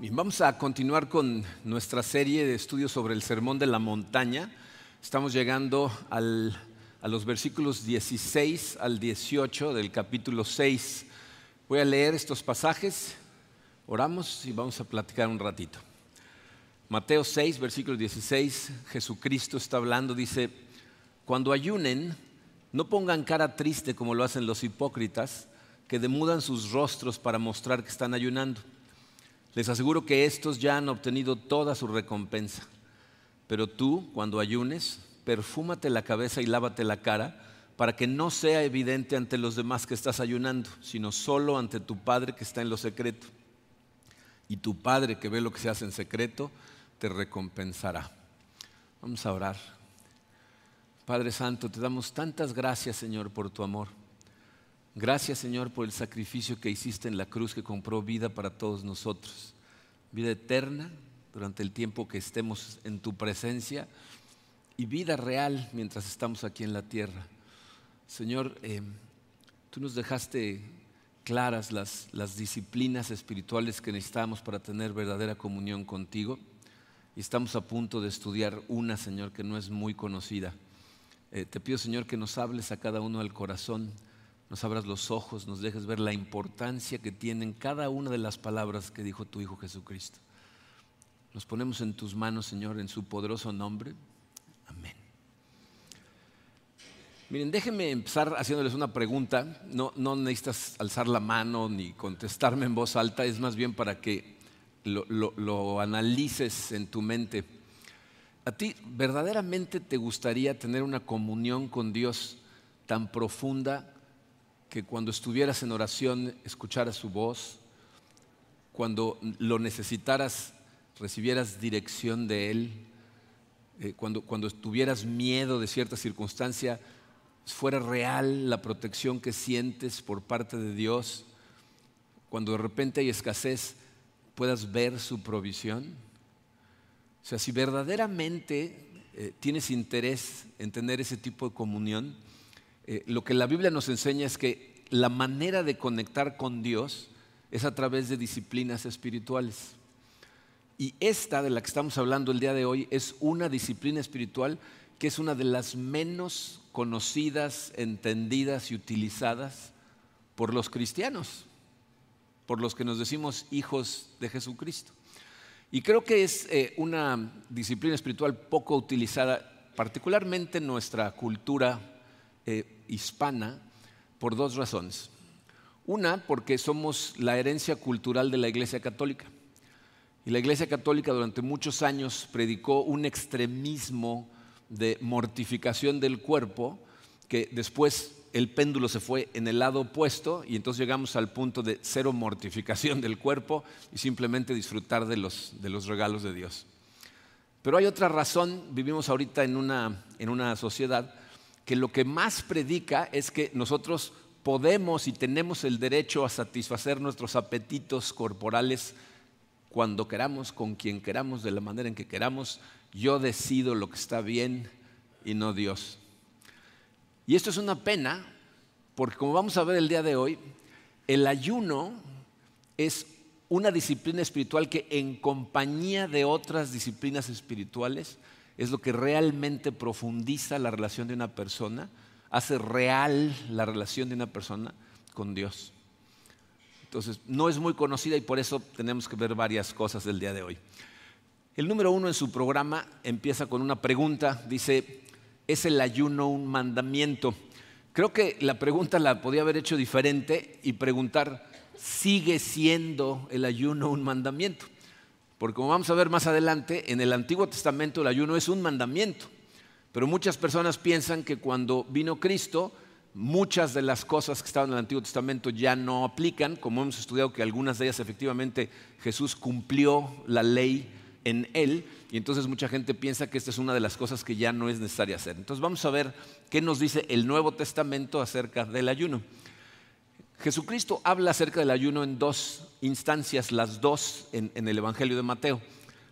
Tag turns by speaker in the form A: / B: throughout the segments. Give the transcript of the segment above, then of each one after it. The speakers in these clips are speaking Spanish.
A: Bien, vamos a continuar con nuestra serie de estudios sobre el Sermón de la Montaña. Estamos llegando a los versículos 16 al 18 del capítulo 6. Voy a leer estos pasajes, oramos y vamos a platicar un ratito. Mateo 6, versículo 16, Jesucristo está hablando, dice, cuando ayunen, no pongan cara triste como lo hacen los hipócritas, que demudan sus rostros para mostrar que están ayunando. Les aseguro que estos ya han obtenido toda su recompensa. Pero tú, cuando ayunes, perfúmate la cabeza y lávate la cara, para que no sea evidente ante los demás que estás ayunando, sino solo ante tu Padre que está en lo secreto. Y tu Padre que ve lo que se hace en secreto, te recompensará. Vamos a orar. Padre Santo, te damos tantas gracias, Señor, por tu amor. Gracias, Señor, por el sacrificio que hiciste en la cruz que compró vida para todos nosotros. Vida eterna durante el tiempo que estemos en tu presencia y vida real mientras estamos aquí en la tierra. Señor, eh, tú nos dejaste claras las, disciplinas espirituales que necesitamos para tener verdadera comunión contigo y estamos a punto de estudiar una, Señor, que no es muy conocida. Eh, te pido, Señor, que nos hables a cada uno del corazón, nos abras los ojos, nos dejes ver la importancia que tienen cada una de las palabras que dijo tu Hijo Jesucristo. Nos ponemos en tus manos, Señor, en su poderoso nombre. Amén. Miren, déjenme empezar haciéndoles una pregunta. No, no necesitas alzar la mano ni contestarme en voz alta, es más bien para que lo, analices en tu mente. ¿A ti verdaderamente te gustaría tener una comunión con Dios tan profunda que cuando estuvieras en oración escucharas su voz, cuando lo necesitaras recibieras dirección de Él, eh, cuando, cuando tuvieras miedo de cierta circunstancia, fuera real la protección que sientes por parte de Dios, cuando de repente hay escasez, puedas ver su provisión? O sea, si verdaderamente eh, tienes interés en tener ese tipo de comunión, eh, lo que la Biblia nos enseña es que la manera de conectar con Dios es a través de disciplinas espirituales. Y esta de la que estamos hablando el día de hoy es una disciplina espiritual que es una de las menos conocidas, entendidas y utilizadas por los cristianos, por los que nos decimos hijos de Jesucristo. Y creo que es eh, una disciplina espiritual poco utilizada, particularmente en nuestra cultura eh, hispana, por dos razones. Una, porque somos la herencia cultural de la Iglesia Católica. Y la Iglesia Católica durante muchos años predicó un extremismo de mortificación del cuerpo, que después el péndulo se fue en el lado opuesto y entonces llegamos al punto de cero mortificación del cuerpo y simplemente disfrutar de los, de los regalos de Dios. Pero hay otra razón, vivimos ahorita en una, en una sociedad que lo que más predica es que nosotros podemos y tenemos el derecho a satisfacer nuestros apetitos corporales cuando queramos, con quien queramos, de la manera en que queramos. Yo decido lo que está bien y no Dios. Y esto es una pena porque como vamos a ver el día de hoy, el ayuno es una disciplina espiritual que en compañía de otras disciplinas espirituales es lo que realmente profundiza la relación de una persona, hace real la relación de una persona con Dios. Entonces, no es muy conocida y por eso tenemos que ver varias cosas del día de hoy. El número uno en su programa empieza con una pregunta, dice, ¿es el ayuno un mandamiento? Creo que la pregunta la podía haber hecho diferente y preguntar, ¿sigue siendo el ayuno un mandamiento? Porque como vamos a ver más adelante, en el Antiguo Testamento el ayuno es un mandamiento, pero muchas personas piensan que cuando vino Cristo, muchas de las cosas que estaban en el Antiguo Testamento ya no aplican, como hemos estudiado que algunas de ellas efectivamente Jesús cumplió la ley en él, y entonces mucha gente piensa que esta es una de las cosas que ya no es necesaria hacer. Entonces vamos a ver qué nos dice el Nuevo Testamento acerca del ayuno. Jesucristo habla acerca del ayuno en dos instancias, las dos en, el Evangelio de Mateo.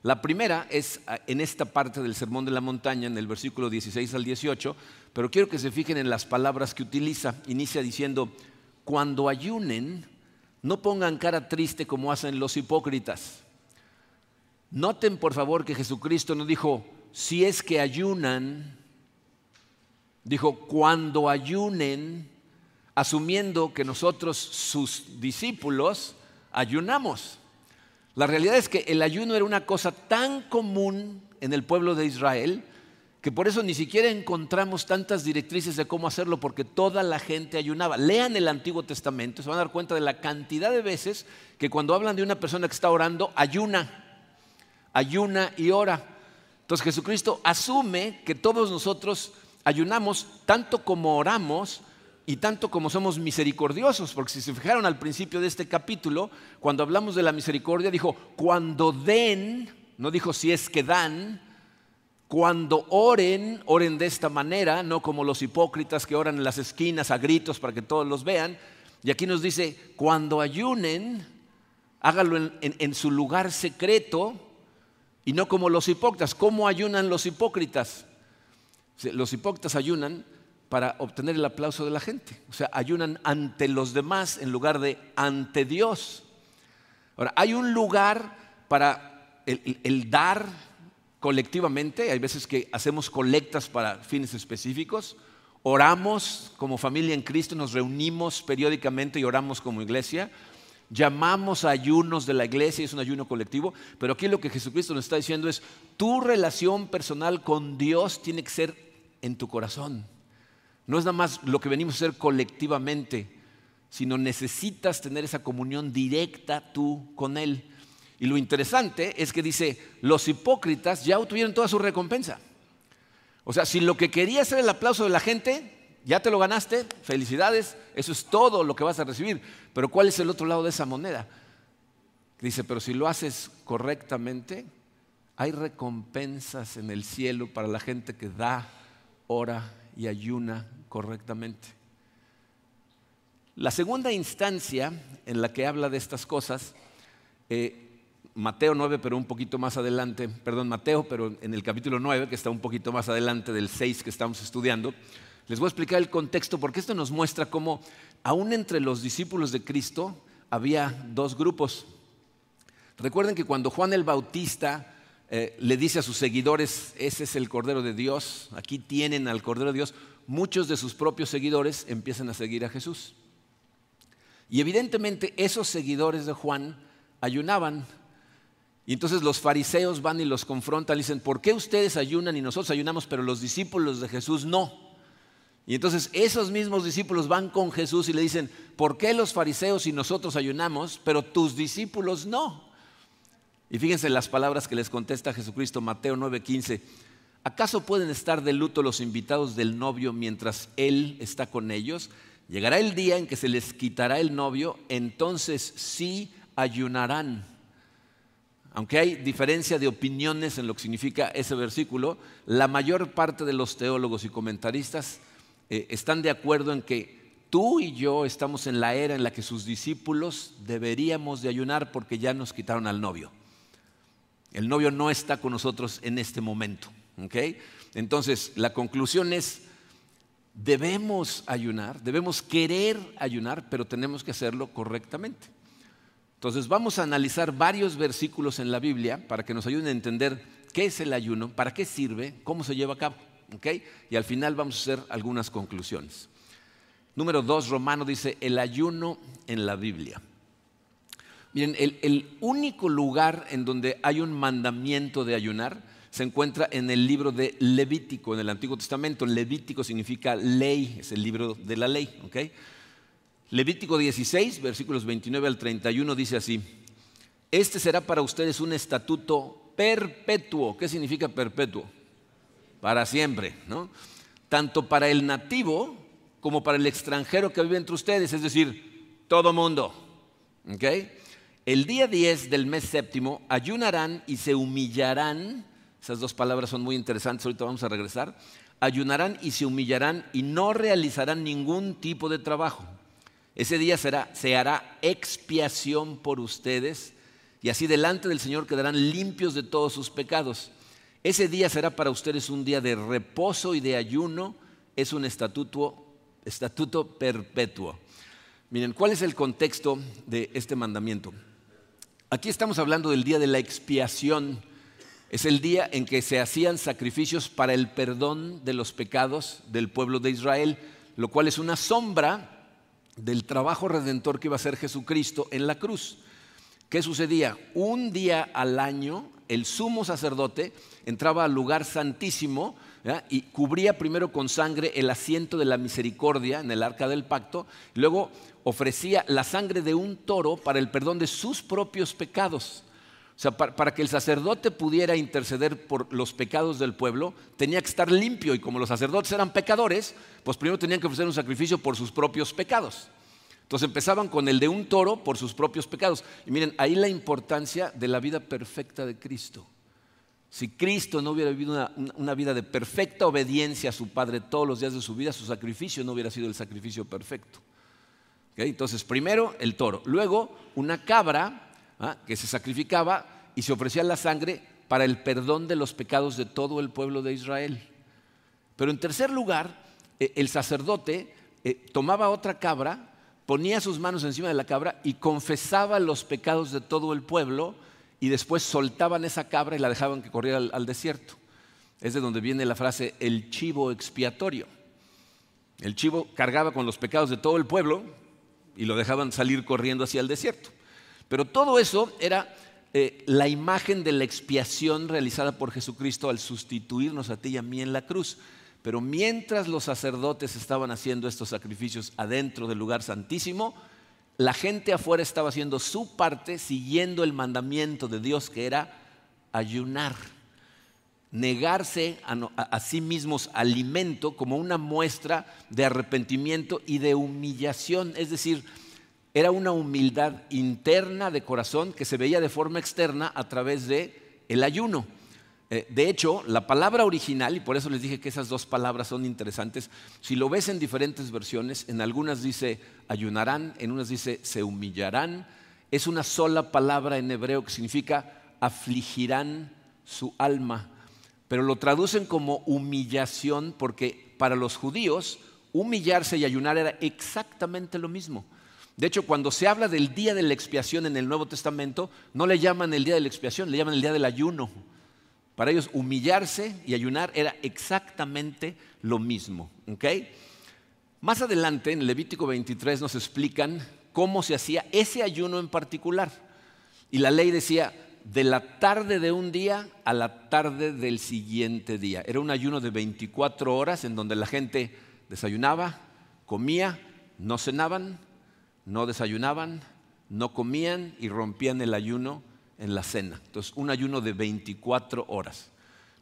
A: La primera es ah, en esta parte del Sermón de la Montaña, en el versículo 16 al 18, pero quiero que se fijen en las palabras que utiliza. Inicia diciendo, cuando ayunen, no pongan cara triste como hacen los hipócritas Noten por favor que Jesucristo no dijo, si es que ayunan, dijo, cuando ayunen, asumiendo que nosotros, sus discípulos, ayunamos. La realidad es que el ayuno era una cosa tan común en el pueblo de Israel que por eso ni siquiera encontramos tantas directrices de cómo hacerlo, porque toda la gente ayunaba. Lean el Antiguo Testamento, se van a dar cuenta de la cantidad de veces que cuando hablan de una persona que está orando, ayuna ayuna y ora. Entonces Jesucristo asume que todos nosotros ayunamos tanto como oramos y tanto como somos misericordiosos, porque si se fijaron al principio de este capítulo, cuando hablamos de la misericordia, dijo, cuando den, no dijo si es que dan, cuando oren, oren de esta manera, no como los hipócritas que oran en las esquinas a gritos para que todos los vean. Y aquí nos dice, cuando ayunen, hágalo en, en su lugar secreto, y no como los hipócritas. ¿Cómo ayunan los hipócritas? Los hipócritas ayunan para obtener el aplauso de la gente. O sea, ayunan ante los demás en lugar de ante Dios. Ahora, hay un lugar para el, dar colectivamente. Hay veces que hacemos colectas para fines específicos. Oramos como familia en Cristo, nos reunimos periódicamente y oramos como iglesia llamamos ayunos de la iglesia, es un ayuno colectivo, pero aquí lo que Jesucristo nos está diciendo es, tu relación personal con Dios tiene que ser en tu corazón. No es nada más lo que venimos a hacer colectivamente, sino necesitas tener esa comunión directa tú con Él. Y lo interesante es que dice, los hipócritas ya obtuvieron toda su recompensa. O sea, si lo que quería ser el aplauso de la gente, ya te lo ganaste, felicidades, eso es todo lo que vas a recibir. Pero ¿cuál es el otro lado de esa moneda? Dice, pero si lo haces correctamente, hay recompensas en el cielo para la gente que da, ora y ayuna correctamente. La segunda instancia en la que habla de estas cosas, eh, Mateo 9, pero un poquito más adelante, perdón, Mateo, pero en el capítulo 9, que está un poquito más adelante del 6 que estamos estudiando, les voy a explicar el contexto porque esto nos muestra cómo aún entre los discípulos de Cristo había dos grupos. Recuerden que cuando Juan el Bautista eh, le dice a sus seguidores, ese es el Cordero de Dios, aquí tienen al Cordero de Dios, muchos de sus propios seguidores empiezan a seguir a Jesús. Y evidentemente esos seguidores de Juan ayunaban. Y entonces los fariseos van y los confrontan y dicen, ¿por qué ustedes ayunan y nosotros ayunamos, pero los discípulos de Jesús no? Y entonces esos mismos discípulos van con Jesús y le dicen, ¿por qué los fariseos y nosotros ayunamos, pero tus discípulos no? Y fíjense las palabras que les contesta Jesucristo, Mateo 9:15. ¿Acaso pueden estar de luto los invitados del novio mientras él está con ellos? Llegará el día en que se les quitará el novio, entonces sí ayunarán. Aunque hay diferencia de opiniones en lo que significa ese versículo, la mayor parte de los teólogos y comentaristas eh, están de acuerdo en que tú y yo estamos en la era en la que sus discípulos deberíamos de ayunar porque ya nos quitaron al novio. El novio no está con nosotros en este momento. Entonces, la conclusión es, debemos ayunar, debemos querer ayunar, pero tenemos que hacerlo correctamente. Entonces, vamos a analizar varios versículos en la Biblia para que nos ayuden a entender qué es el ayuno, para qué sirve, cómo se lleva a cabo. Y al final vamos a hacer algunas conclusiones. Número dos, Romano dice, el ayuno en la Biblia. Miren, el, único lugar en donde hay un mandamiento de ayunar se encuentra en el libro de Levítico, en el Antiguo Testamento. Levítico significa ley, es el libro de la ley. Levítico 16, versículos 29 al 31 dice así, este será para ustedes un estatuto perpetuo. ¿Qué significa perpetuo? para siempre, ¿no? Tanto para el nativo como para el extranjero que vive entre ustedes, es decir, todo mundo. El día 10 del mes séptimo ayunarán y se humillarán. Esas dos palabras son muy interesantes, ahorita vamos a regresar. Ayunarán y se humillarán y no realizarán ningún tipo de trabajo. Ese día será, se hará expiación por ustedes y así delante del Señor quedarán limpios de todos sus pecados. Ese día será para ustedes un día de reposo y de ayuno. Es un estatuto, estatuto perpetuo. Miren, ¿cuál es el contexto de este mandamiento? Aquí estamos hablando del día de la expiación Es el día en que se hacían sacrificios para el perdón de los pecados del pueblo de Israel, lo cual es una sombra del trabajo redentor que iba a hacer Jesucristo en la cruz. ¿Qué sucedía? Un día al año el sumo sacerdote entraba al lugar santísimo y cubría primero con sangre el asiento de la misericordia en el arca del pacto, luego ofrecía la sangre de un toro para el perdón de sus propios pecados. O sea, para, que el sacerdote pudiera interceder por los pecados del pueblo, tenía que estar limpio y como los sacerdotes eran pecadores, pues primero tenían que ofrecer un sacrificio por sus propios pecados. Entonces empezaban con el de un toro por sus propios pecados. Y miren, ahí la importancia de la vida perfecta de Cristo. Si Cristo no hubiera vivido una, vida de perfecta obediencia a su Padre todos los días de su vida, su sacrificio no hubiera sido el sacrificio perfecto. Entonces, primero el toro, luego una cabra ¿ah? que se sacrificaba y se ofrecía la sangre para el perdón de los pecados de todo el pueblo de Israel. Pero en tercer lugar, eh, el sacerdote eh, tomaba otra cabra, ponía sus manos encima de la cabra y confesaba los pecados de todo el pueblo y después soltaban esa cabra y la dejaban que corriera al, desierto. Es de donde viene la frase el chivo expiatorio. El chivo cargaba con los pecados de todo el pueblo y lo dejaban salir corriendo hacia el desierto. Pero todo eso era eh, la imagen de la expiación realizada por Jesucristo al sustituirnos a ti y a mí en la cruz. Pero mientras los sacerdotes estaban haciendo estos sacrificios adentro del lugar santísimo, la gente afuera estaba haciendo su parte siguiendo el mandamiento de Dios que era ayunar, negarse a, sí mismos alimento como una muestra de arrepentimiento y de humillación, es decir, era una humildad interna de corazón que se veía de forma externa a través de el ayuno. Eh, de hecho, la palabra original, y por eso les dije que esas dos palabras son interesantes, si lo ves en diferentes versiones, en algunas dice ayunarán, en unas dice se humillarán, es una sola palabra en hebreo que significa afligirán su alma, pero lo traducen como humillación porque para los judíos humillarse y ayunar era exactamente lo mismo. De hecho, cuando se habla del día de la expiación en el Nuevo Testamento, no le llaman el día de la expiación, le llaman el día del ayuno. Para ellos humillarse y ayunar era exactamente lo mismo. Más adelante, en Levítico 23, nos explican cómo se hacía ese ayuno en particular. Y la ley decía, de la tarde de un día a la tarde del siguiente día. Era un ayuno de 24 horas en donde la gente desayunaba, comía, no cenaban, no desayunaban, no comían y rompían el ayuno en la cena. Entonces, un ayuno de 24 horas.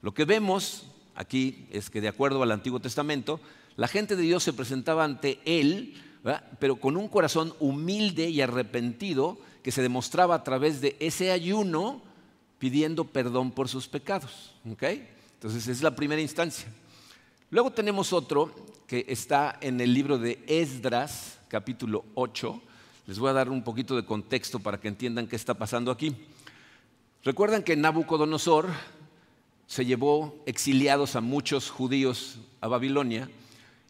A: Lo que vemos aquí es que de acuerdo al Antiguo Testamento, la gente de Dios se presentaba ante Él, pero con un corazón humilde y arrepentido que se demostraba a través de ese ayuno pidiendo perdón por sus pecados. Entonces, es la primera instancia. Luego tenemos otro que está en el libro de Esdras, capítulo 8. Les voy a dar un poquito de contexto para que entiendan qué está pasando aquí. Recuerdan que Nabucodonosor se llevó exiliados a muchos judíos a Babilonia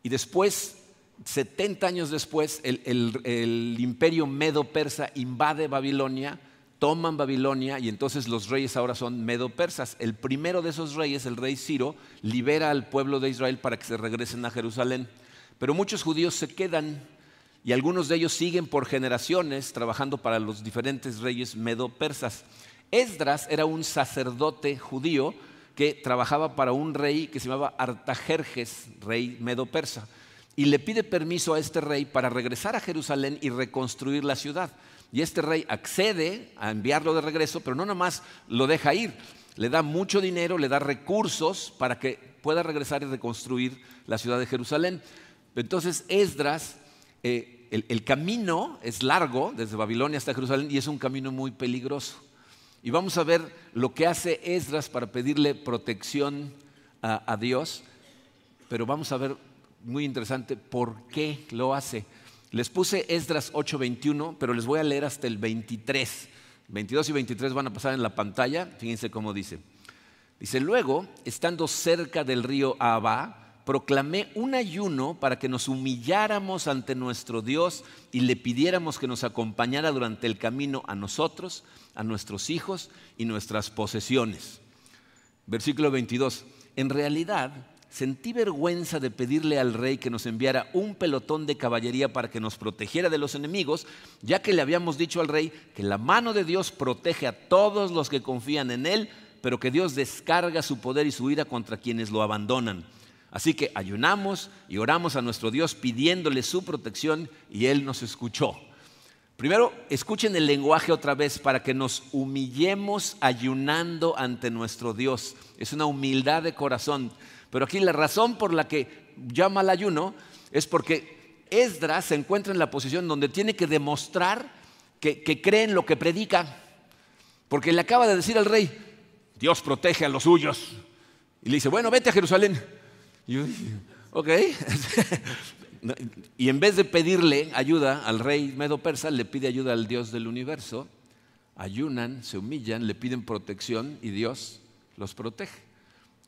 A: y después, 70 años después, el, imperio medo-persa invade Babilonia, toman Babilonia y entonces los reyes ahora son medo-persas. El primero de esos reyes, el rey Ciro, libera al pueblo de Israel para que se regresen a Jerusalén. Pero muchos judíos se quedan y algunos de ellos siguen por generaciones trabajando para los diferentes reyes medo-persas. Esdras era un sacerdote judío que trabajaba para un rey que se llamaba Artajerjes, rey medo-persa, y le pide permiso a este rey para regresar a Jerusalén y reconstruir la ciudad. Y este rey accede a enviarlo de regreso, pero no nomás lo deja ir, le da mucho dinero, le da recursos para que pueda regresar y reconstruir la ciudad de Jerusalén. Entonces Esdras, eh, el camino es largo desde Babilonia hasta Jerusalén y es un camino muy peligroso. Y vamos a ver lo que hace Esdras para pedirle protección a, Dios, pero vamos a ver, muy interesante, por qué lo hace. Les puse Esdras 8:21, pero les voy a leer hasta el 23. 22 y 23 van a pasar en la pantalla, fíjense cómo dice. Dice, luego, estando cerca del río Abba, proclamé un ayuno para que nos humilláramos ante nuestro Dios y le pidiéramos que nos acompañara durante el camino a nosotros, a nuestros hijos y nuestras posesiones. Versículo 22. En realidad, sentí vergüenza de pedirle al rey que nos enviara un pelotón de caballería para que nos protegiera de los enemigos, ya que le habíamos dicho al rey que la mano de Dios protege a todos los que confían en él, pero que Dios descarga su poder y su ira contra quienes lo abandonan. Así que ayunamos y oramos a nuestro Dios pidiéndole su protección y Él nos escuchó. Primero, escuchen el lenguaje otra vez para que nos humillemos ayunando ante nuestro Dios. Es una humildad de corazón. Pero aquí la razón por la que llama al ayuno es porque Esdras se encuentra en la posición donde tiene que demostrar que, cree en lo que predica. Porque le acaba de decir al rey, Dios protege a los suyos. Y le dice, bueno, vete a Jerusalén. Y ok. y en vez de pedirle ayuda al rey medo persa, le pide ayuda al Dios del universo. Ayunan, se humillan, le piden protección y Dios los protege.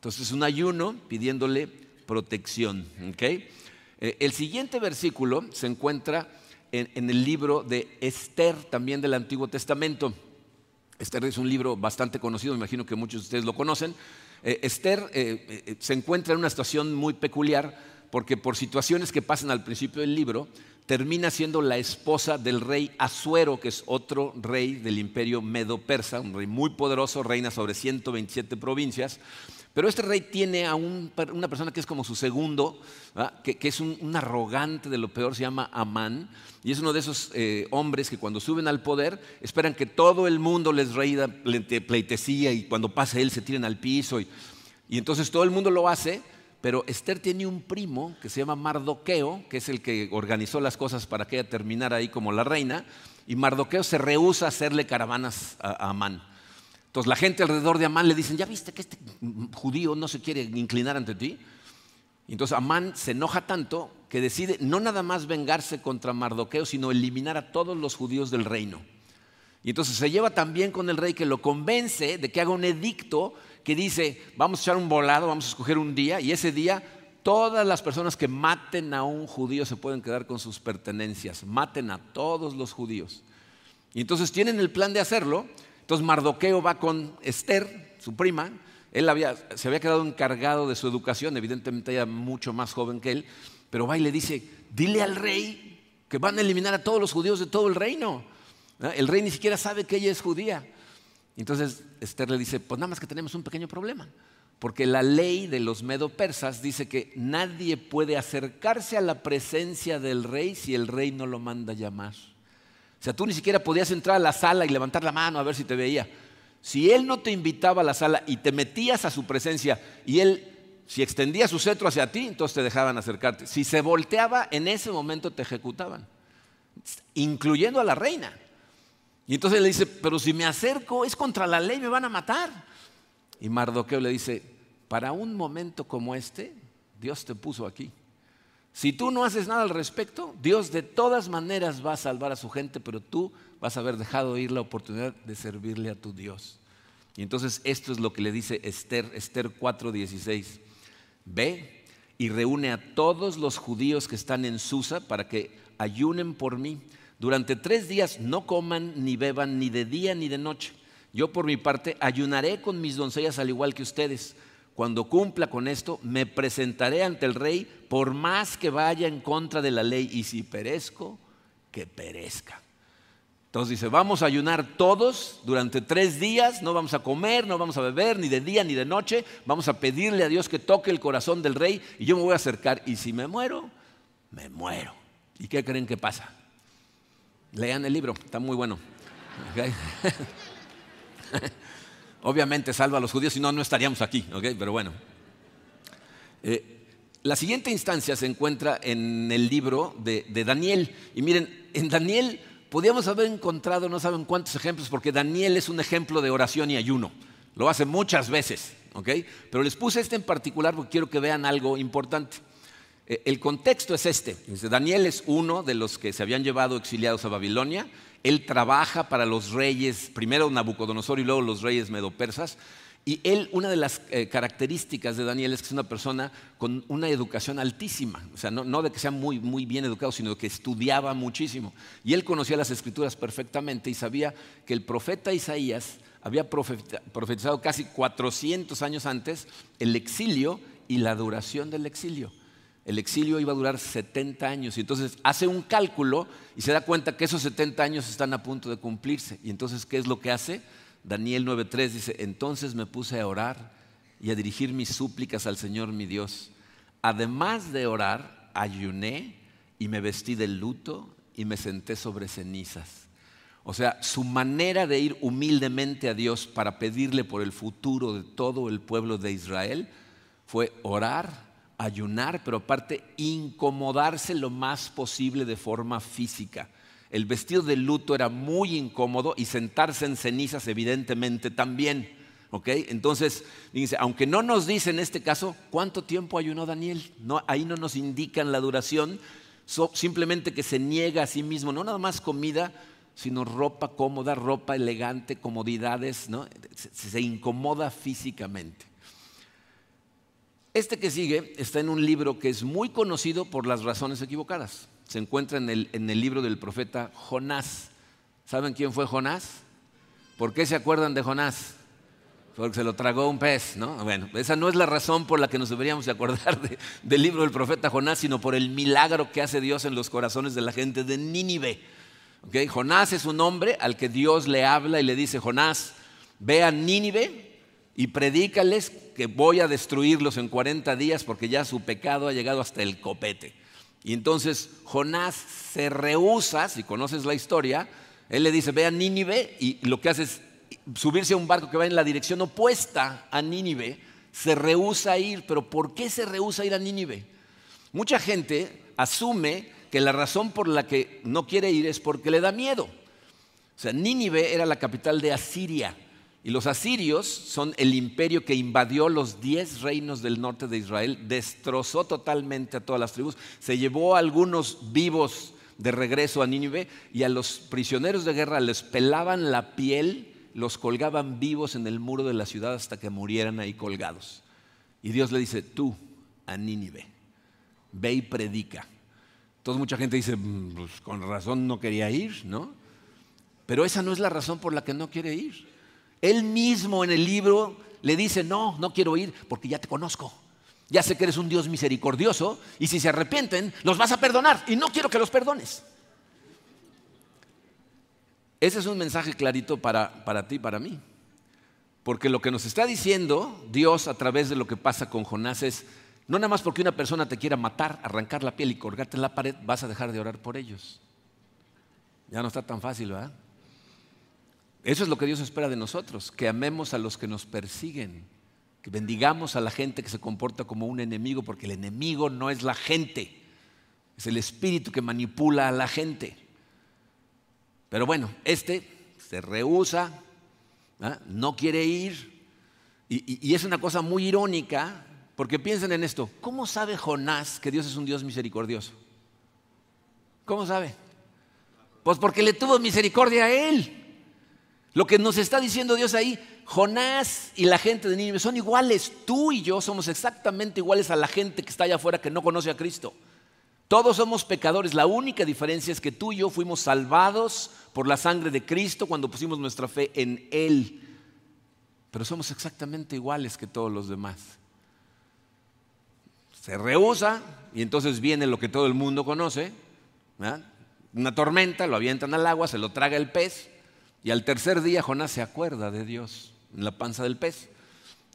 A: Entonces es un ayuno pidiéndole protección. ¿okay? Eh, el siguiente versículo se encuentra en, el libro de Esther, también del Antiguo Testamento. Esther es un libro bastante conocido, me imagino que muchos de ustedes lo conocen. Eh, Esther eh, se encuentra en una situación muy peculiar porque por situaciones que pasan al principio del libro, termina siendo la esposa del rey Asuero, que es otro rey del imperio medo-persa, un rey muy poderoso, reina sobre 127 provincias. Pero este rey tiene a una persona que es como su segundo, que, es un, arrogante de lo peor, se llama Amán, y es uno de esos eh, hombres que cuando suben al poder esperan que todo el mundo les reída pleitesía y cuando pase él se tiren al piso. Y, entonces todo el mundo lo hace, pero Esther tiene un primo que se llama Mardoqueo, que es el que organizó las cosas para que ella terminara ahí como la reina, y Mardoqueo se rehúsa a hacerle caravanas a Amán. Entonces la gente alrededor de Amán le dicen, ¿ya viste que este judío no se quiere inclinar ante ti? Entonces Amán se enoja tanto que decide no nada más vengarse contra Mardoqueo, sino eliminar a todos los judíos del reino. Y entonces se lleva también con el rey que lo convence de que haga un edicto que dice, vamos a echar un volado, vamos a escoger un día, y ese día todas las personas que maten a un judío se pueden quedar con sus pertenencias, maten a todos los judíos. Y entonces tienen el plan de hacerlo, entonces Mardoqueo va con Esther, su prima, él se había quedado encargado de su educación, evidentemente ella mucho más joven que él, pero va y le dice, dile al rey que van a eliminar a todos los judíos de todo el reino. El rey ni siquiera sabe que ella es judía. Entonces Esther le dice, pues nada más que tenemos un pequeño problema, porque la ley de los medo-persas dice que nadie puede acercarse a la presencia del rey si el rey no lo manda llamar. O sea, tú ni siquiera podías entrar a la sala y levantar la mano a ver si te veía. Si él no te invitaba a la sala y te metías a su presencia y él, si extendía su cetro hacia ti, entonces te dejaban acercarte. Si se volteaba, en ese momento te ejecutaban, incluyendo a la reina. Y entonces le dice, pero si me acerco es contra la ley, me van a matar. Y Mardoqueo le dice, para un momento como este, Dios te puso aquí. Si tú no haces nada al respecto, Dios de todas maneras va a salvar a su gente, pero tú vas a haber dejado ir la oportunidad de servirle a tu Dios. Y entonces esto es lo que le dice Esther, Esther 4:16. Ve y reúne a todos los judíos que están en Susa para que ayunen por mí. Durante tres días no coman ni beban ni de día ni de noche. Yo por mi parte ayunaré con mis doncellas al igual que ustedes cuando cumpla con esto, me presentaré ante el rey por más que vaya en contra de la ley y si perezco, que perezca. Entonces dice, vamos a ayunar todos durante tres días, no vamos a comer, no vamos a beber, ni de día ni de noche, vamos a pedirle a Dios que toque el corazón del rey y yo me voy a acercar y si me muero, me muero. ¿Y qué creen que pasa? Lean el libro, está muy bueno. Obviamente salva a los judíos, si no, no estaríamos aquí, Pero bueno. Eh, la siguiente instancia se encuentra en el libro de, Daniel. Y miren, en Daniel podíamos haber encontrado no saben cuántos ejemplos, porque Daniel es un ejemplo de oración y ayuno. Lo hace muchas veces, Pero les puse este en particular porque quiero que vean algo importante. Eh, el contexto es este. Daniel es uno de los que se habían llevado exiliados a Babilonia él trabaja para los reyes, primero Nabucodonosor y luego los reyes medopersas. Y él, una de las eh, características de Daniel es que es una persona con una educación altísima, o sea, no, de que sea muy, muy bien educado, sino que estudiaba muchísimo. Y él conocía las escrituras perfectamente y sabía que el profeta Isaías había profetizado casi 400 años antes el exilio y la duración del exilio. El exilio iba a durar 70 años y entonces hace un cálculo y se da cuenta que esos 70 años están a punto de cumplirse. Y entonces, ¿qué es lo que hace? Daniel 9.3 dice, entonces me puse a orar y a dirigir mis súplicas al Señor mi Dios. Además de orar, ayuné y me vestí de luto y me senté sobre cenizas. O sea, su manera de ir humildemente a Dios para pedirle por el futuro de todo el pueblo de Israel fue orar, ayunar, pero aparte incomodarse lo más posible de forma física. El vestido de luto era muy incómodo y sentarse en cenizas evidentemente también. ¿ok? Entonces, dice, aunque no nos dice en este caso cuánto tiempo ayunó Daniel, ahí no nos indican la duración, simplemente que se niega a sí mismo, no nada más comida, sino ropa cómoda, ropa elegante, comodidades, ¿no? se, incomoda físicamente. Este que sigue está en un libro que es muy conocido por las razones equivocadas. Se encuentra en el, en el libro del profeta Jonás. ¿Saben quién fue Jonás? ¿Por qué se acuerdan de Jonás? Porque se lo tragó un pez, ¿no? Bueno, esa no es la razón por la que nos deberíamos acordar del libro del profeta Jonás, sino por el milagro que hace Dios en los corazones de la gente de Nínive. Jonás es un hombre al que Dios le habla y le dice, Jonás, ve a Nínive y predícales que voy a destruirlos en 40 días porque ya su pecado ha llegado hasta el copete. Y entonces Jonás se rehúsa, si conoces la historia, él le dice, ve a Nínive y lo que hace es subirse a un barco que va en la dirección opuesta a Nínive, se rehúsa a ir. Pero ¿por qué se rehúsa a ir a Nínive? Mucha gente asume que la razón por la que no quiere ir es porque le da miedo. O sea, Nínive era la capital de Asiria y los asirios son el imperio que invadió los diez reinos del norte de Israel, destrozó totalmente a todas las tribus, se llevó a algunos vivos de regreso a Nínive y a los prisioneros de guerra les pelaban la piel, los colgaban vivos en el muro de la ciudad hasta que murieran ahí colgados. Y Dios le dice, tú a Nínive, ve y predica. Entonces mucha gente dice, mm, pues con razón no quería ir, ¿no? Pero esa no es la razón por la que no quiere ir. Él mismo en el libro le dice, no, no quiero ir porque ya te conozco. Ya sé que eres un Dios misericordioso y si se arrepienten, los vas a perdonar y no quiero que los perdones. Ese es un mensaje clarito para, para ti y para mí. Porque lo que nos está diciendo Dios a través de lo que pasa con Jonás es, no nada más porque una persona te quiera matar, arrancar la piel y colgarte en la pared, vas a dejar de orar por ellos. Ya no está tan fácil, ¿verdad? Eso es lo que Dios espera de nosotros, que amemos a los que nos persiguen, que bendigamos a la gente que se comporta como un enemigo, porque el enemigo no es la gente, es el espíritu que manipula a la gente. Pero bueno, este se rehúsa, no quiere ir, y es una cosa muy irónica porque piensen en esto, ¿cómo sabe Jonás que Dios es un Dios misericordioso? ¿Cómo sabe? Pues porque le tuvo misericordia a él. Lo que nos está diciendo Dios ahí, Jonás y la gente de Nínive son iguales. Tú y yo somos exactamente iguales a la gente que está allá afuera que no conoce a Cristo. Todos somos pecadores. La única diferencia es que tú y yo fuimos salvados por la sangre de Cristo cuando pusimos nuestra fe en Él. Pero somos exactamente iguales que todos los demás se rehúsa y entonces viene lo que todo el mundo conoce, una tormenta, lo avientan al agua, se lo traga el pez y al tercer día Jonás se acuerda de Dios en la panza del pez.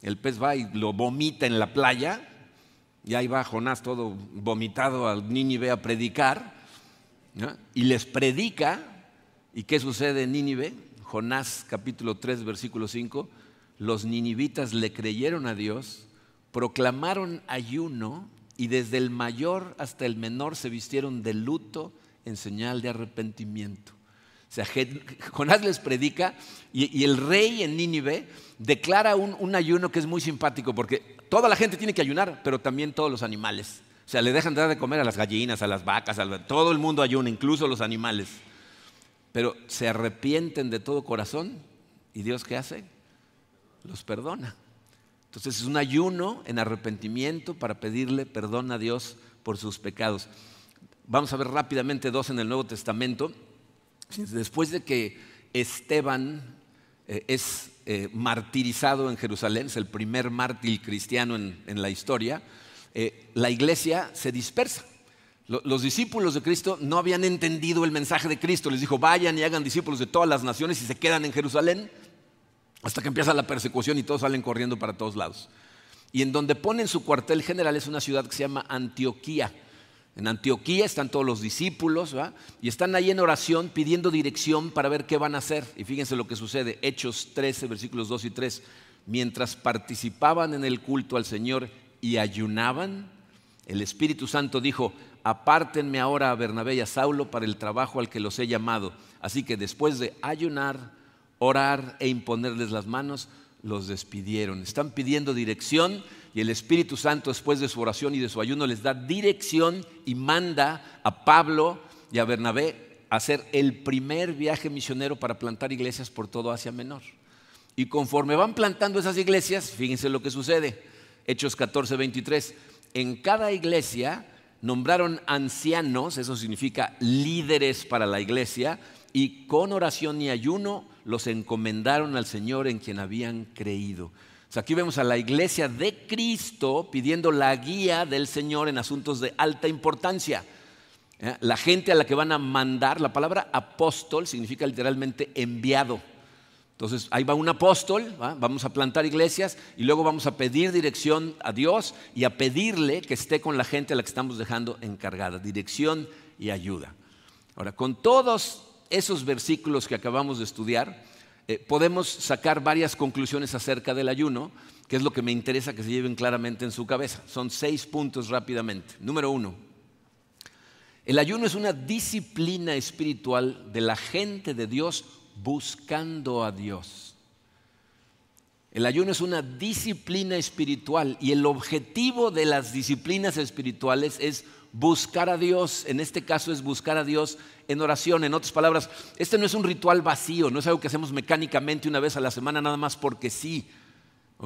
A: El pez va y lo vomita en la playa y ahí va Jonás todo vomitado al Nínive a predicar y les predica. ¿Y qué sucede en Nínive? Jonás capítulo 3 versículo 5, los ninivitas le creyeron a Dios proclamaron ayuno y desde el mayor hasta el menor se vistieron de luto en señal de arrepentimiento. O sea, Jonás les predica y, el rey en Nínive declara un, ayuno que es muy simpático porque toda la gente tiene que ayunar, pero también todos los animales. O sea, le dejan de dar de comer a las gallinas, a las vacas, a todo el mundo ayuna, incluso los animales. Pero se arrepienten de todo corazón y Dios qué hace? Los perdona. Entonces es un ayuno en arrepentimiento para pedirle perdón a Dios por sus pecados. Vamos a ver rápidamente dos en el Nuevo Testamento. Después de que Esteban eh, es eh, martirizado en Jerusalén, es el primer mártir cristiano en, la historia, eh, la iglesia se dispersa. Los discípulos de Cristo no habían entendido el mensaje de Cristo. Les dijo, vayan y hagan discípulos de todas las naciones y se quedan en Jerusalén hasta que empieza la persecución y todos salen corriendo para todos lados. Y en donde ponen su cuartel general es una ciudad que se llama Antioquía. En Antioquía están todos los discípulos y están ahí en oración pidiendo dirección para ver qué van a hacer. Y fíjense lo que sucede, Hechos 13, versículos 2 y 3. Mientras participaban en el culto al Señor y ayunaban, el Espíritu Santo dijo, apártenme ahora a Bernabé y a Saulo para el trabajo al que los he llamado. Así que después de ayunar, orar e imponerles las manos, los despidieron. Están pidiendo dirección y el Espíritu Santo después de su oración y de su ayuno les da dirección y manda a Pablo y a Bernabé a hacer el primer viaje misionero para plantar iglesias por todo Asia Menor. Y conforme van plantando esas iglesias, fíjense lo que sucede. Hechos 14, 23. En cada iglesia nombraron ancianos, eso significa líderes para la iglesia, y con oración y ayuno los encomendaron al Señor en quien habían creído. Aquí vemos a la iglesia de Cristo pidiendo la guía del Señor en asuntos de alta importancia. ¿Eh? La gente a la que van a mandar, la palabra apóstol significa literalmente enviado. Entonces, ahí va un apóstol, vamos a plantar iglesias y luego vamos a pedir dirección a Dios y a pedirle que esté con la gente a la que estamos dejando encargada, dirección y ayuda. Ahora, con todos esos versículos que acabamos de estudiar, eh, podemos sacar varias conclusiones acerca del ayuno, que es lo que me interesa que se lleven claramente en su cabeza. Son seis puntos rápidamente. Número uno, el ayuno es una disciplina espiritual de la gente de Dios buscando a Dios. El ayuno es una disciplina espiritual y el objetivo de las disciplinas espirituales es buscar a Dios. En este caso es buscar a Dios en oración. En otras palabras, este no es un ritual vacío, no es algo que hacemos mecánicamente una vez a la semana nada más porque sí.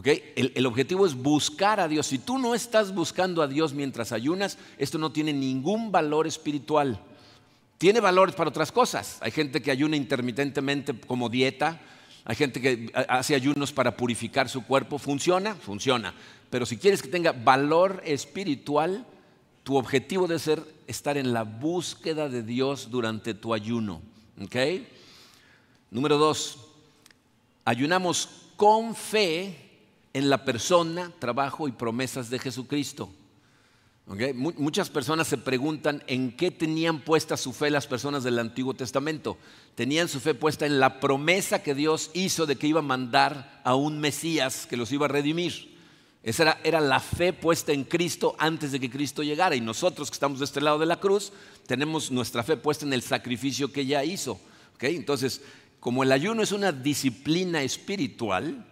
A: El, el, objetivo es buscar a Dios. Si tú no estás buscando a Dios mientras ayunas, esto no tiene ningún valor espiritual. Tiene valores para otras cosas. Hay gente que ayuna intermitentemente como dieta, hay gente que hace ayunos para purificar su cuerpo. ¿Funciona? Funciona. Pero si quieres que tenga valor espiritual, tu objetivo debe ser estar en la búsqueda de Dios durante tu ayuno. Número dos, ayunamos con fe en la persona, trabajo y promesas de Jesucristo. Muchas personas se preguntan en qué tenían puesta su fe las personas del Antiguo Testamento. Tenían su fe puesta en la promesa que Dios hizo de que iba a mandar a un Mesías que los iba a redimir. Esa era, la fe puesta en Cristo antes de que Cristo llegara. Y nosotros que estamos de este lado de la cruz, tenemos nuestra fe puesta en el sacrificio que ya hizo. Entonces, como el ayuno es una disciplina espiritual,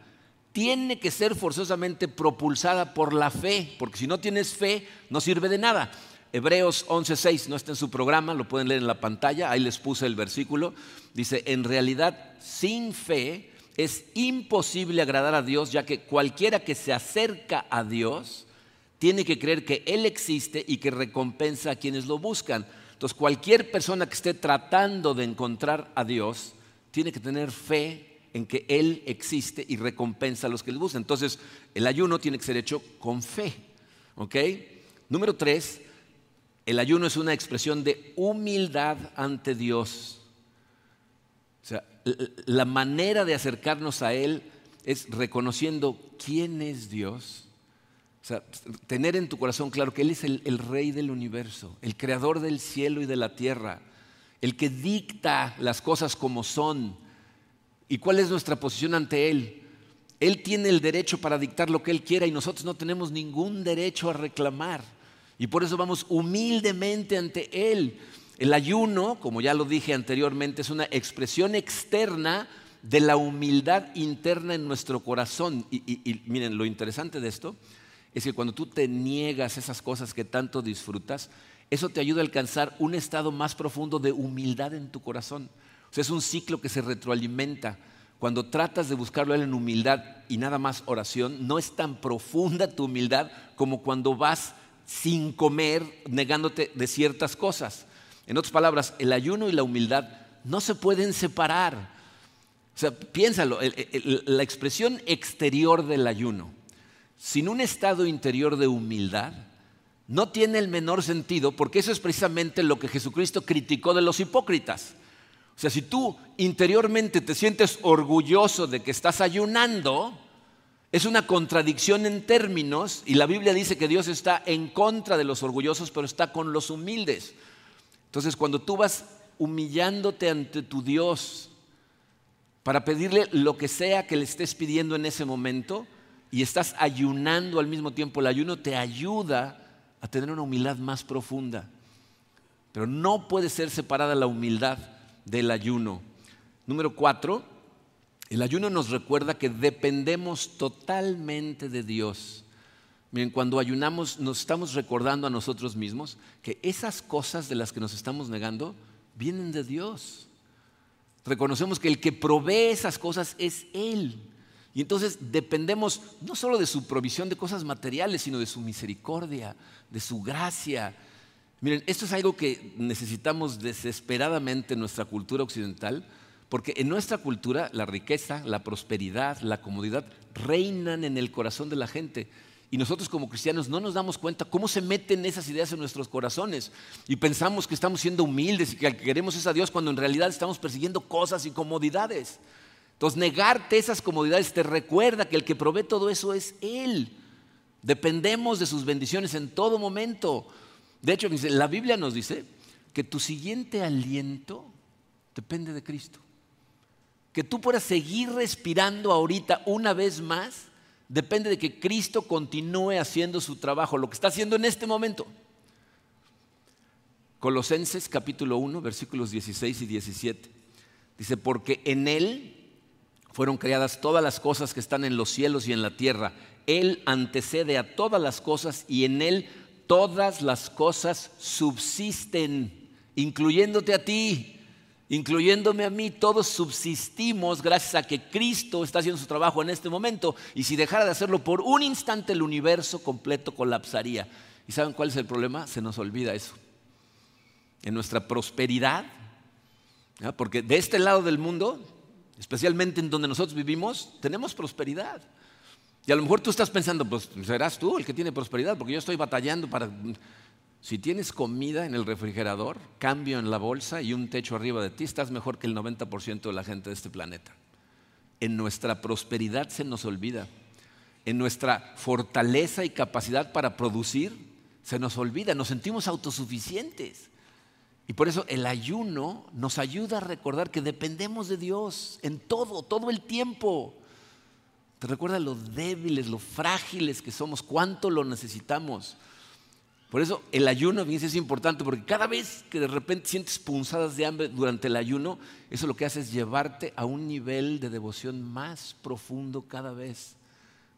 A: tiene que ser forzosamente propulsada por la fe, porque si no tienes fe no sirve de nada. Hebreos 11:6 no está en su programa, lo pueden leer en la pantalla, ahí les puse el versículo. Dice, en realidad sin fe es imposible agradar a Dios, ya que cualquiera que se acerca a Dios tiene que creer que Él existe y que recompensa a quienes lo buscan. Entonces cualquier persona que esté tratando de encontrar a Dios tiene que tener fe en que Él existe y recompensa a los que le buscan. Entonces, el ayuno tiene que ser hecho con fe. ¿Ok? Número tres, el ayuno es una expresión de humildad ante Dios. La manera de acercarnos a Él es reconociendo quién es Dios. O sea, tener en tu corazón claro que Él es el rey del universo, el creador del cielo y de la tierra, el que dicta las cosas como son ¿Y cuál es nuestra posición ante Él? Él tiene el derecho para dictar lo que Él quiera y nosotros no tenemos ningún derecho a reclamar. Y por eso vamos humildemente ante Él. El ayuno, como ya lo dije anteriormente, es una expresión externa de la humildad interna en nuestro corazón. Y, miren, lo interesante de esto es que cuando tú te niegas esas cosas que tanto disfrutas, eso te ayuda a alcanzar un estado más profundo de humildad en tu corazón. O sea, es un ciclo que se retroalimenta. Cuando tratas de buscarlo en humildad y nada más oración, no es tan profunda tu humildad como cuando vas sin comer, negándote de ciertas cosas. En otras palabras, el ayuno y la humildad no se pueden separar. O sea, piénsalo, la expresión exterior del ayuno, sin un estado interior de humildad, no tiene el menor sentido porque eso es precisamente lo que Jesucristo criticó de los hipócritas. O sea, si tú interiormente te sientes orgulloso de que estás ayunando, es una contradicción en términos y la Biblia dice que Dios está en contra de los orgullosos, pero está con los humildes. Entonces, cuando tú vas humillándote ante tu Dios para pedirle lo que sea que le estés pidiendo en ese momento y estás ayunando al mismo tiempo, el ayuno te ayuda a tener una humildad más profunda. Pero no puede ser separada la humildad del ayuno. Número cuatro, el ayuno nos recuerda que dependemos totalmente de Dios. Miren, cuando ayunamos nos estamos recordando a nosotros mismos que esas cosas de las que nos estamos negando vienen de Dios. Reconocemos que el que provee esas cosas es Él. Y entonces dependemos no solo de su provisión de cosas materiales, sino de su misericordia, de su gracia. Miren, esto es algo que necesitamos desesperadamente en nuestra cultura occidental, porque en nuestra cultura la riqueza, la prosperidad, la comodidad reinan en el corazón de la gente. Y nosotros como cristianos no nos damos cuenta cómo se meten esas ideas en nuestros corazones. Y pensamos que estamos siendo humildes y que queremos es a Dios cuando en realidad estamos persiguiendo cosas y comodidades. Entonces, negarte esas comodidades te recuerda que el que provee todo eso es Él. Dependemos de sus bendiciones en todo momento. De hecho, la Biblia nos dice que tu siguiente aliento depende de Cristo. Que tú puedas seguir respirando ahorita una vez más depende de que Cristo continúe haciendo su trabajo, lo que está haciendo en este momento. Colosenses capítulo 1, versículos 16 y 17. Dice, porque en Él fueron creadas todas las cosas que están en los cielos y en la tierra. Él antecede a todas las cosas y en Él todas las cosas subsisten, incluyéndote a ti, incluyéndome a mí. Todos subsistimos gracias a que Cristo está haciendo su trabajo en este momento y si dejara de hacerlo por un instante el universo completo colapsaría. ¿Y saben cuál es el problema? Se nos olvida eso. En nuestra prosperidad, porque de este lado del mundo especialmente en donde nosotros vivimos, tenemos prosperidad. Y a lo mejor tú estás pensando, pues serás tú el que tiene prosperidad, porque yo estoy batallando para... Si tienes comida en el refrigerador, cambio en la bolsa y un techo arriba de ti, estás mejor que el 90% de la gente de este planeta. En nuestra prosperidad se nos olvida. En nuestra fortaleza y capacidad para producir se nos olvida. Nos sentimos autosuficientes. Y por eso el ayuno nos ayuda a recordar que dependemos de Dios en todo, todo el tiempo. Te recuerda lo débiles, lo frágiles que somos, cuánto lo necesitamos. Por eso el ayuno es importante, porque cada vez que de repente sientes punzadas de hambre durante el ayuno, eso lo que hace es llevarte a un nivel de devoción más profundo cada vez.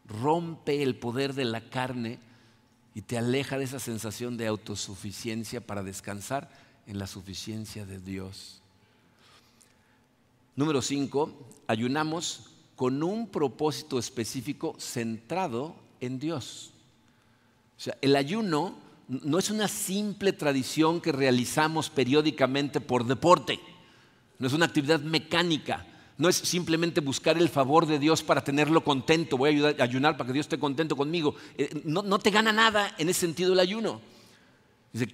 A: Rompe el poder de la carne y te aleja de esa sensación de autosuficiencia para descansar en la suficiencia de Dios. Número cinco, ayunamos con un propósito específico centrado en Dios. O sea, el ayuno no es una simple tradición que realizamos periódicamente por deporte, no es una actividad mecánica, no es simplemente buscar el favor de Dios para tenerlo contento, voy a ayudar, ayunar para que Dios esté contento conmigo. Eh, no, te gana nada en ese sentido el ayuno.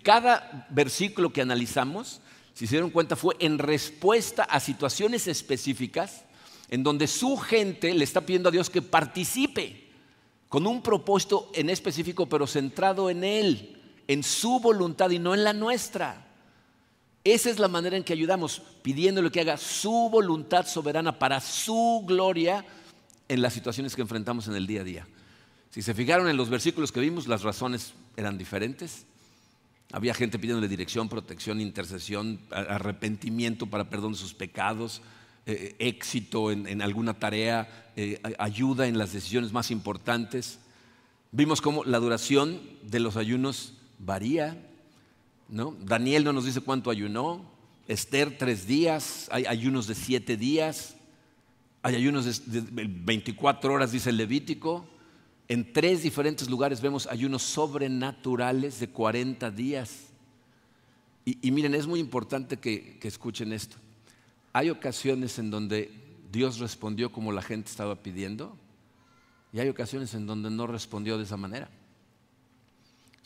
A: Cada versículo que analizamos, si se dieron cuenta, fue en respuesta a situaciones específicas en donde su gente le está pidiendo a Dios que participe con un propósito en específico, pero centrado en Él, en su voluntad y no en la nuestra. Esa es la manera en que ayudamos, pidiéndole que haga su voluntad soberana para su gloria en las situaciones que enfrentamos en el día a día. Si se fijaron en los versículos que vimos, las razones eran diferentes. Había gente pidiéndole dirección, protección, intercesión, arrepentimiento para perdón de sus pecados, eh, éxito en, alguna tarea, eh, ayuda en las decisiones más importantes. Vimos cómo la duración de los ayunos varía. ¿no? Daniel no nos dice cuánto ayunó. Esther tres días, hay ayunos de siete días, hay ayunos de, de 24 horas, dice el Levítico. En tres diferentes lugares vemos ayunos sobrenaturales de 40 días. Y, miren, es muy importante que, que escuchen esto. Hay ocasiones en donde Dios respondió como la gente estaba pidiendo y hay ocasiones en donde no respondió de esa manera.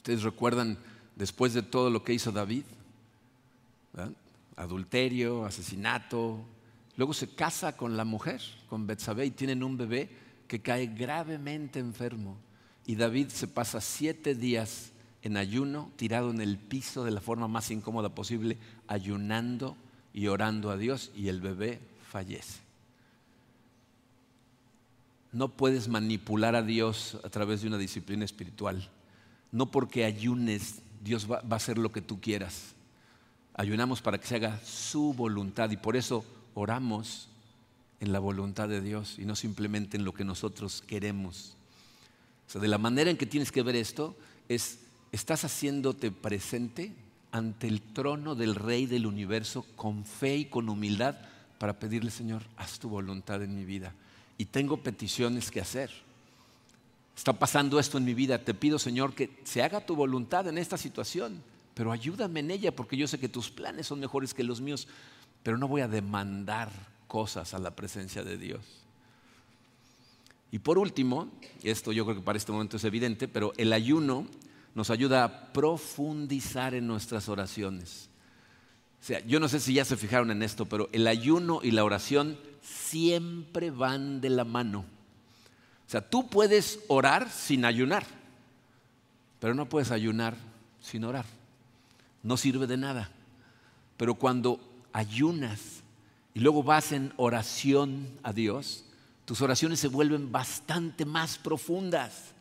A: Ustedes recuerdan después de todo lo que hizo David, adulterio, asesinato, luego se casa con la mujer, con Betsabé y tienen un bebé que cae gravemente enfermo y David se pasa siete días en ayuno, tirado en el piso de la forma más incómoda posible, ayunando y orando a Dios y el bebé fallece. No puedes manipular a Dios a través de una disciplina espiritual. No porque ayunes, Dios va, a hacer lo que tú quieras. Ayunamos para que se haga su voluntad y por eso oramos en la voluntad de Dios y no simplemente en lo que nosotros queremos. O sea, de la manera en que tienes que ver esto es, estás haciéndote presente ante el trono del Rey del universo con fe y con humildad para pedirle, Señor, haz tu voluntad en mi vida. Y tengo peticiones que hacer. Está pasando esto en mi vida. Te pido, Señor, que se haga tu voluntad en esta situación, pero ayúdame en ella porque yo sé que tus planes son mejores que los míos, pero no voy a demandar cosas a la presencia de Dios. Y por último, esto yo creo que para este momento es evidente, pero el ayuno nos ayuda a profundizar en nuestras oraciones. O sea, yo no sé si ya se fijaron en esto, pero el ayuno y la oración siempre van de la mano. Sea, tú puedes orar sin ayunar, pero no puedes ayunar sin orar. No sirve de nada. Pero cuando ayunas y luego vas en oración a Dios, tus oraciones se vuelven bastante más profundas.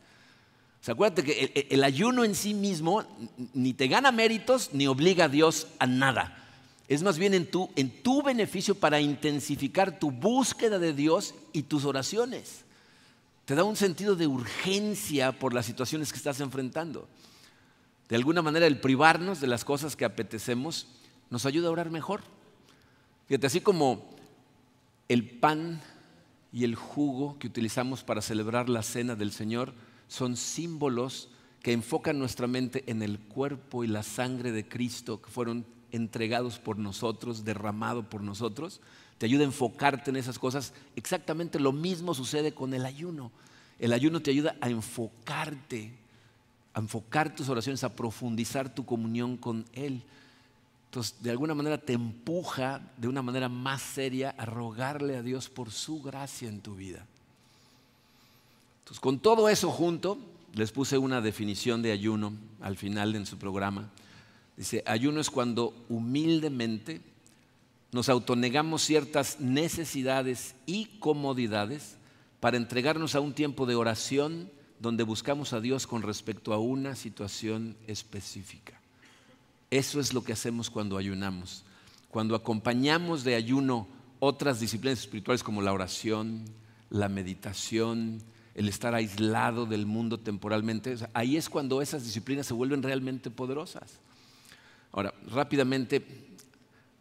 A: O sea, acuérdate que el, ayuno en sí mismo ni te gana méritos ni obliga a Dios a nada. Es más bien en tu, en tu beneficio para intensificar tu búsqueda de Dios y tus oraciones. Te da un sentido de urgencia por las situaciones que estás enfrentando. De alguna manera el privarnos de las cosas que apetecemos nos ayuda a orar mejor. Fíjate, así como el pan y el jugo que utilizamos para celebrar la cena del Señor, son símbolos que enfocan nuestra mente en el cuerpo y la sangre de Cristo que fueron entregados por nosotros, derramado por nosotros. Te ayuda a enfocarte en esas cosas. Exactamente lo mismo sucede con el ayuno. El ayuno te ayuda a enfocarte, a enfocar tus oraciones, a profundizar tu comunión con Él. Entonces, de alguna manera te empuja de una manera más seria a rogarle a Dios por su gracia en tu vida. Entonces, con todo eso junto, les puse una definición de ayuno al final en su programa. Dice, ayuno es cuando humildemente nos autonegamos ciertas necesidades y comodidades para entregarnos a un tiempo de oración donde buscamos a Dios con respecto a una situación específica. Eso es lo que hacemos cuando ayunamos. Cuando acompañamos de ayuno otras disciplinas espirituales como la oración, la meditación, el estar aislado del mundo temporalmente, ahí es cuando esas disciplinas se vuelven realmente poderosas. Ahora, rápidamente,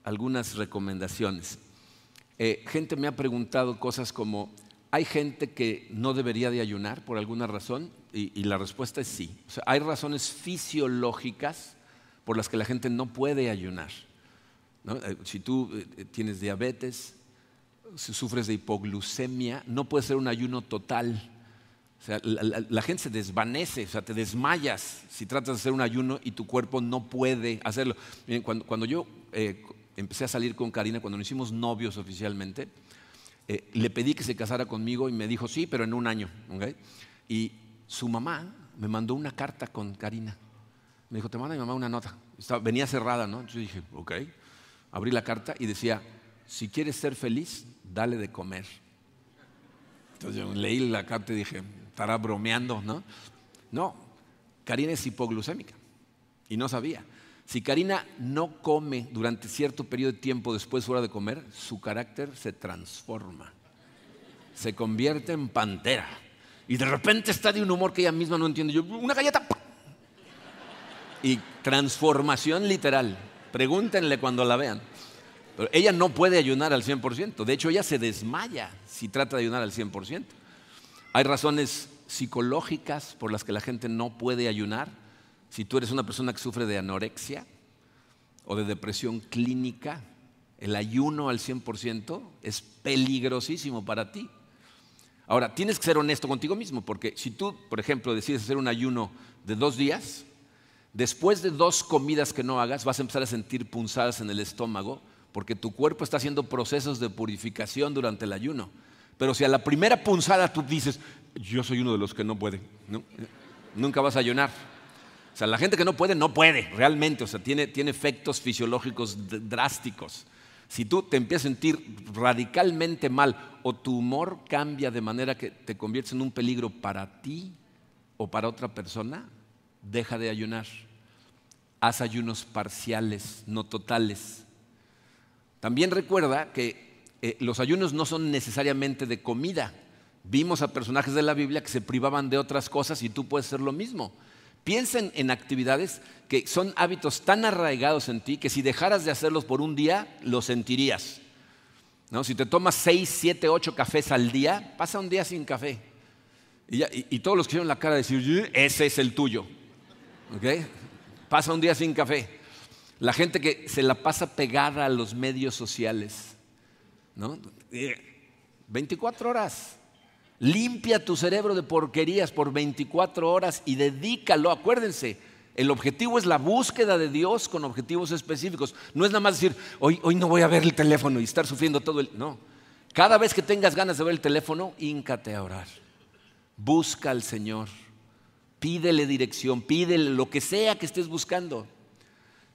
A: algunas recomendaciones. Eh, gente me ha preguntado cosas como, ¿hay gente que no debería de ayunar por alguna razón? Y, la respuesta es sí. hay razones fisiológicas por las que la gente no puede ayunar. Eh, si tú eh, tienes diabetes, si sufres de hipoglucemia, no puede ser un ayuno total o sea, la, gente se desvanece, o sea, te desmayas si tratas de hacer un ayuno y tu cuerpo no puede hacerlo. Miren, cuando, yo empecé a salir con Karina, cuando nos hicimos novios oficialmente, eh, le pedí que se casara conmigo y me dijo, sí, pero en un año. Y su mamá me mandó una carta con Karina. Me dijo, te manda mi mamá una nota. venía cerrada, ¿no? Yo dije, ok. Abrí la carta y decía, si quieres ser feliz, dale de comer. Entonces yo leí la carta y dije, estará bromeando, ¿no? No, Karina es hipoglucémica y no sabía. Si Karina no come durante cierto periodo de tiempo después hora de comer, su carácter se transforma, se convierte en pantera y de repente está de un humor que ella misma no entiende. Yo, una galleta. Y transformación literal. Pregúntenle cuando la vean. Pero ella no puede ayunar al 100%. De hecho, ella se desmaya si trata de ayunar al 100%. Hay razones psicológicas por las que la gente no puede ayunar. Si tú eres una persona que sufre de anorexia o de depresión clínica, el ayuno al 100% es peligrosísimo para ti. Ahora, tienes que ser honesto contigo mismo, porque si tú, por ejemplo, decides hacer un ayuno de dos días, después de dos comidas que no hagas, vas a empezar a sentir punzadas en el estómago, porque tu cuerpo está haciendo procesos de purificación durante el ayuno. Pero si a la primera punzada tú dices, yo soy uno de los que no puede, nunca vas a ayunar. O sea, la gente que no puede, no puede, realmente. O sea, tiene, tiene efectos fisiológicos drásticos. Si tú te empiezas a sentir radicalmente mal o tu humor cambia de manera que te conviertes en un peligro para ti o para otra persona, deja de ayunar. Haz ayunos parciales, no totales. También recuerda que eh, los ayunos no son necesariamente de comida. Vimos a personajes de la Biblia que se privaban de otras cosas y tú puedes hacer lo mismo. Piensen en actividades que son hábitos tan arraigados en ti que si dejaras de hacerlos por un día, lo sentirías. ¿No? Si te tomas seis, siete, ocho cafés al día, pasa un día sin café. Y, todos los que hicieron la cara de decir, ese es el tuyo. Pasa un día sin café. La gente que se la pasa pegada a los medios sociales. ¿no? 24 horas. Limpia tu cerebro de porquerías por 24 horas y dedícalo. Acuérdense, el objetivo es la búsqueda de Dios con objetivos específicos. No es nada más decir, hoy, hoy no voy a ver el teléfono y estar sufriendo todo el... No. Cada vez que tengas ganas de ver el teléfono, híncate a orar. Busca al Señor. Pídele dirección, pídele lo que sea que estés buscando.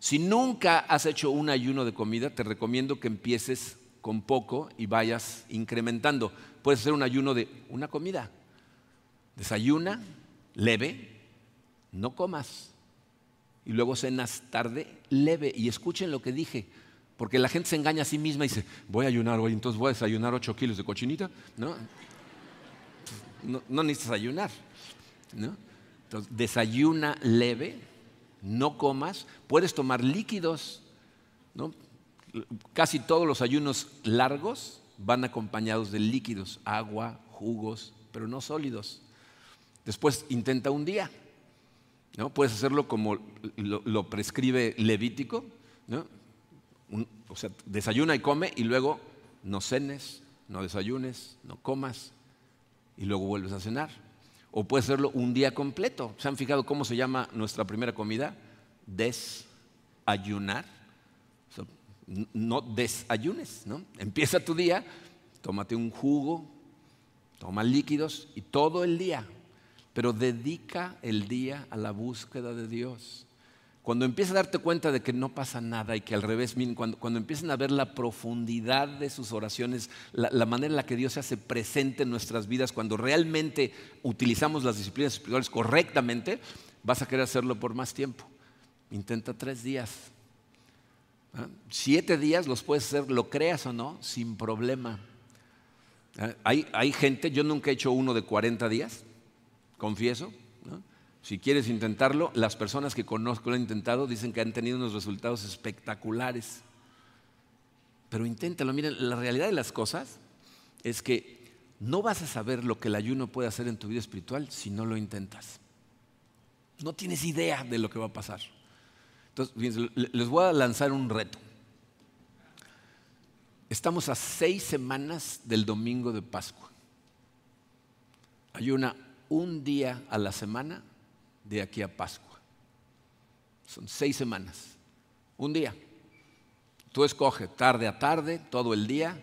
A: Si nunca has hecho un ayuno de comida, te recomiendo que empieces con poco y vayas incrementando. Puedes hacer un ayuno de una comida. Desayuna, leve, no comas. Y luego cenas tarde, leve. Y escuchen lo que dije. Porque la gente se engaña a sí misma y dice, voy a ayunar hoy, entonces voy a desayunar 8 kilos de cochinita. No, no, necesitas ayunar. Entonces, desayuna leve, no comas. Puedes tomar líquidos. ¿no? casi todos los ayunos largos van acompañados de líquidos, agua, jugos, pero no sólidos. Después intenta un día. ¿no? Puedes hacerlo como lo, prescribe Levítico. o sea, desayuna y come y luego no cenes, no desayunes, no comas y luego vuelves a cenar. O puedes hacerlo un día completo. ¿Se han fijado cómo se llama nuestra primera comida? Desayunar no desayunes, ¿no? Empieza tu día, tómate un jugo, toma líquidos y todo el día, pero dedica el día a la búsqueda de Dios. Cuando empiezas a darte cuenta de que no pasa nada y que al revés, cuando, cuando empiezan a ver la profundidad de sus oraciones, la, la, manera en la que Dios se hace presente en nuestras vidas, cuando realmente utilizamos las disciplinas espirituales correctamente, vas a querer hacerlo por más tiempo. Intenta tres días, Siete días los puedes hacer, lo creas o no, sin problema. ¿Ah? Hay, gente, yo nunca he hecho uno de 40 días, confieso. Si quieres intentarlo, las personas que conozco lo han intentado dicen que han tenido unos resultados espectaculares. Pero inténtalo. Miren, la realidad de las cosas es que no vas a saber lo que el ayuno puede hacer en tu vida espiritual si no lo intentas. No tienes idea de lo que va a pasar. Entonces, les voy a lanzar un reto. Estamos a seis semanas del domingo de Pascua. Hay una un día a la semana de aquí a Pascua. Son seis semanas. Un día. Tú escoge tarde a tarde, todo el día,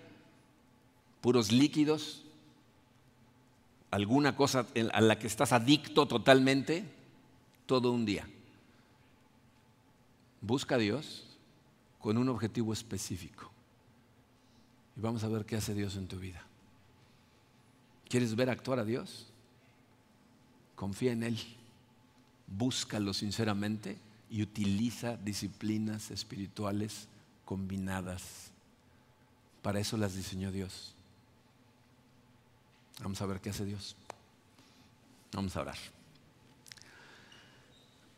A: puros líquidos, alguna cosa a la que estás adicto totalmente, todo un día. Busca a Dios con un objetivo específico. Y vamos a ver qué hace Dios en tu vida. ¿Quieres ver actuar a Dios? Confía en Él. Búscalo sinceramente y utiliza disciplinas espirituales combinadas. Para eso las diseñó Dios. Vamos a ver qué hace Dios. Vamos a orar.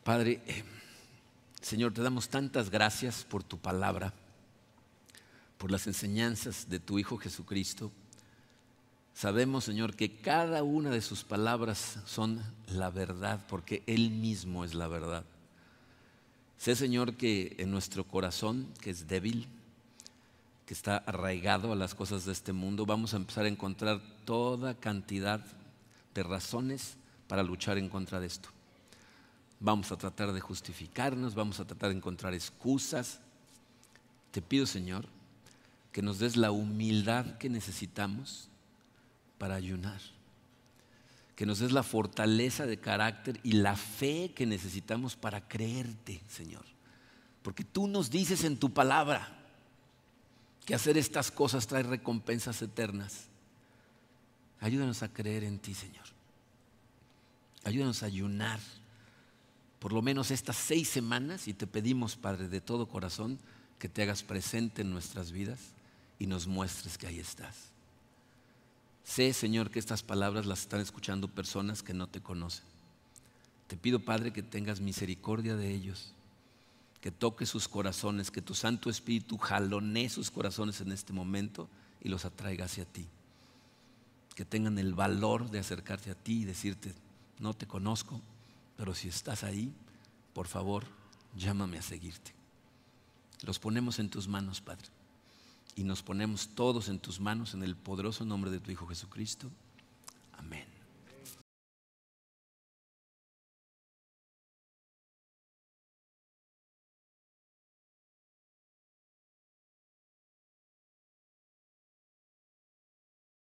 A: Padre, eh, Señor, te damos tantas gracias por tu palabra, por las enseñanzas de tu Hijo Jesucristo. Sabemos, Señor, que cada una de sus palabras son la verdad, porque Él mismo es la verdad. Sé, Señor, que en nuestro corazón, que es débil, que está arraigado a las cosas de este mundo, vamos a empezar a encontrar toda cantidad de razones para luchar en contra de esto. Vamos a tratar de justificarnos, vamos a tratar de encontrar excusas. Te pido, Señor, que nos des la humildad que necesitamos para ayunar. Que nos des la fortaleza de carácter y la fe que necesitamos para creerte, Señor. Porque tú nos dices en tu palabra que hacer estas cosas trae recompensas eternas. Ayúdanos a creer en ti, Señor. Ayúdanos a ayunar por lo menos estas seis semanas y te pedimos, Padre, de todo corazón, que te hagas presente en nuestras vidas y nos muestres que ahí estás. Sé, Señor, que estas palabras las están escuchando personas que no te conocen. Te pido, Padre, que tengas misericordia de ellos, que toques sus corazones, que tu Santo Espíritu jalonee sus corazones en este momento y los atraiga hacia ti. Que tengan el valor de acercarse a ti y decirte, no te conozco, pero si estás ahí, por favor, llámame a seguirte. Los ponemos en tus manos, Padre y nos ponemos todos en tus manos en el poderoso nombre de tu Hijo Jesucristo. Amén.